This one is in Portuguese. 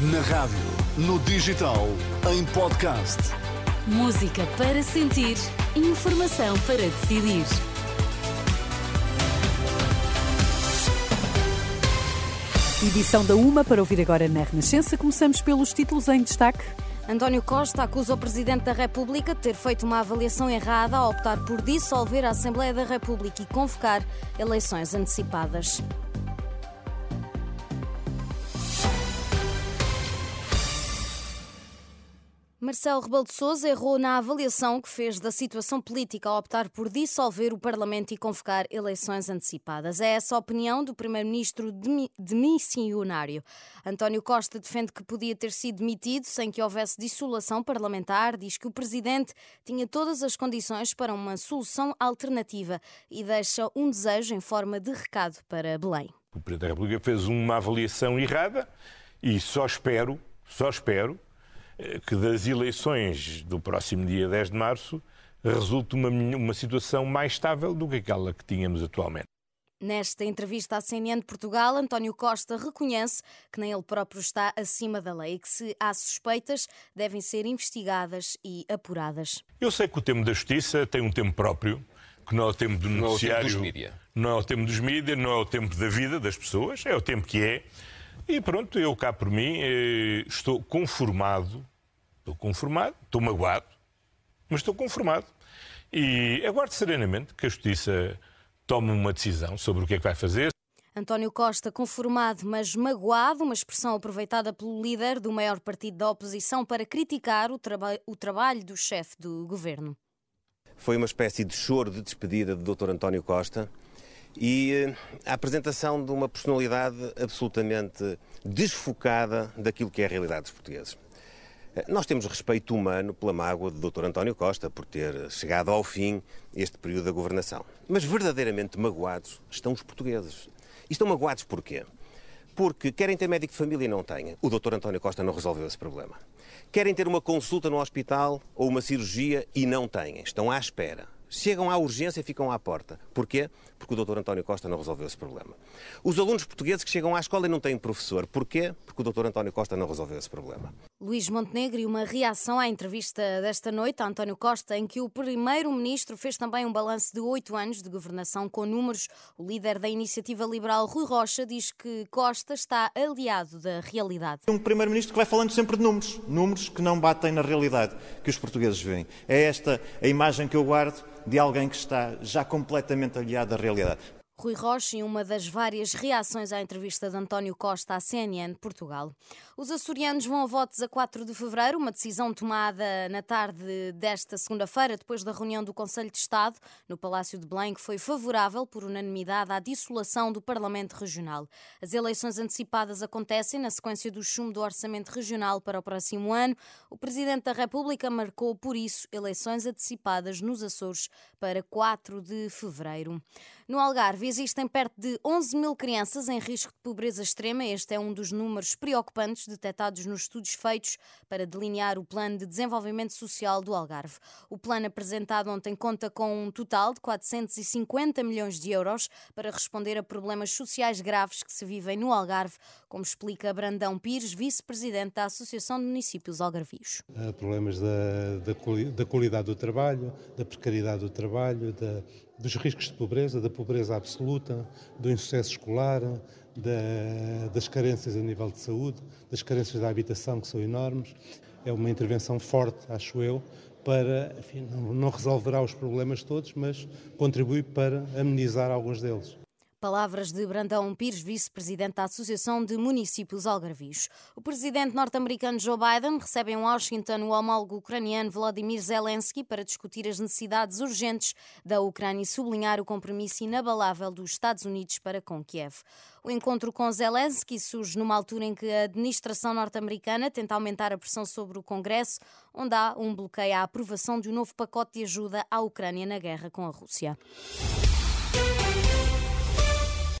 Na rádio, no digital, em podcast. Música para sentir, informação para decidir. Edição da Uma para ouvir agora na Renascença. Começamos pelos títulos em destaque. António Costa acusa o Presidente da República de ter feito uma avaliação errada ao optar por dissolver a Assembleia da República e convocar eleições antecipadas. Marcelo Rebelo de Sousa errou na avaliação que fez da situação política ao optar por dissolver o Parlamento e convocar eleições antecipadas. É essa a opinião do primeiro-ministro demissionário. António Costa defende que podia ter sido demitido sem que houvesse dissolução parlamentar, diz que o presidente tinha todas as condições para uma solução alternativa e deixa um desejo em forma de recado para Belém. O Presidente da República fez uma avaliação errada e só espero, só espero que das eleições do próximo dia 10 de março resulte uma, uma situação mais estável do que aquela que tínhamos atualmente. Nesta entrevista à CNN de Portugal, António Costa reconhece que nem ele próprio está acima da lei e que, se há suspeitas, devem ser investigadas e apuradas. Eu sei que o tempo da justiça tem um tempo próprio, que não é o tempo do noticiário, não é o tempo dos mídias, não é o tempo dos mídias, não é o tempo da vida das pessoas, é o tempo que é. E pronto, eu cá por mim eh, estou conformado, estou conformado, estou magoado, mas estou conformado. E aguardo serenamente que a Justiça tome uma decisão sobre o que é que vai fazer. António Costa, conformado, mas magoado, uma expressão aproveitada pelo líder do maior partido da oposição para criticar o, traba o trabalho do chefe do governo. Foi uma espécie de choro de despedida do Dr. António Costa e eh, a apresentação de uma personalidade absolutamente desfocada daquilo que é a realidade dos portugueses. Nós temos respeito humano pela mágoa do Dr. António Costa por ter chegado ao fim este período da governação. Mas verdadeiramente magoados estão os portugueses. E estão magoados porquê? Porque querem ter médico de família e não têm. O Dr. António Costa não resolveu esse problema. Querem ter uma consulta no hospital ou uma cirurgia e não têm. Estão à espera. Chegam à urgência e ficam à porta. Porquê? Porque o Dr. António Costa não resolveu esse problema. Os alunos portugueses que chegam à escola e não têm professor. Porquê? Porque o Dr. António Costa não resolveu esse problema. Luís Montenegro e uma reação à entrevista desta noite a António Costa, em que o primeiro-ministro fez também um balanço de oito anos de governação com números. O líder da iniciativa liberal, Rui Rocha, diz que Costa está aliado da realidade. Um primeiro-ministro que vai falando sempre de números, números que não batem na realidade que os portugueses veem. É esta a imagem que eu guardo de alguém que está já completamente aliado à realidade. Rui Rocha em uma das várias reações à entrevista de António Costa à CNN Portugal. Os açorianos vão a votos a 4 de fevereiro, uma decisão tomada na tarde desta segunda-feira, depois da reunião do Conselho de Estado no Palácio de Belém, que foi favorável por unanimidade à dissolução do Parlamento Regional. As eleições antecipadas acontecem na sequência do chumbo do Orçamento Regional para o próximo ano. O Presidente da República marcou, por isso, eleições antecipadas nos Açores para 4 de fevereiro. No Algarve existem perto de 11 mil crianças em risco de pobreza extrema. Este é um dos números preocupantes detectados nos estudos feitos para delinear o Plano de Desenvolvimento Social do Algarve. O plano apresentado ontem conta com um total de 450 milhões de euros para responder a problemas sociais graves que se vivem no Algarve, como explica Brandão Pires, vice-presidente da Associação de Municípios Algarvios. Problemas da, da, da qualidade do trabalho, da precariedade do trabalho, da dos riscos de pobreza, da pobreza absoluta, do insucesso escolar, da, das carências a nível de saúde, das carências da habitação, que são enormes. É uma intervenção forte, acho eu, para, enfim, não, não resolverá os problemas todos, mas contribui para amenizar alguns deles. Palavras de Brandão Pires, vice-presidente da Associação de Municípios Algarvios. O presidente norte-americano Joe Biden recebe em Washington o homólogo ucraniano Volodymyr Zelensky para discutir as necessidades urgentes da Ucrânia e sublinhar o compromisso inabalável dos Estados Unidos para com Kiev. O encontro com Zelensky surge numa altura em que a administração norte-americana tenta aumentar a pressão sobre o Congresso, onde há um bloqueio à aprovação de um novo pacote de ajuda à Ucrânia na guerra com a Rússia.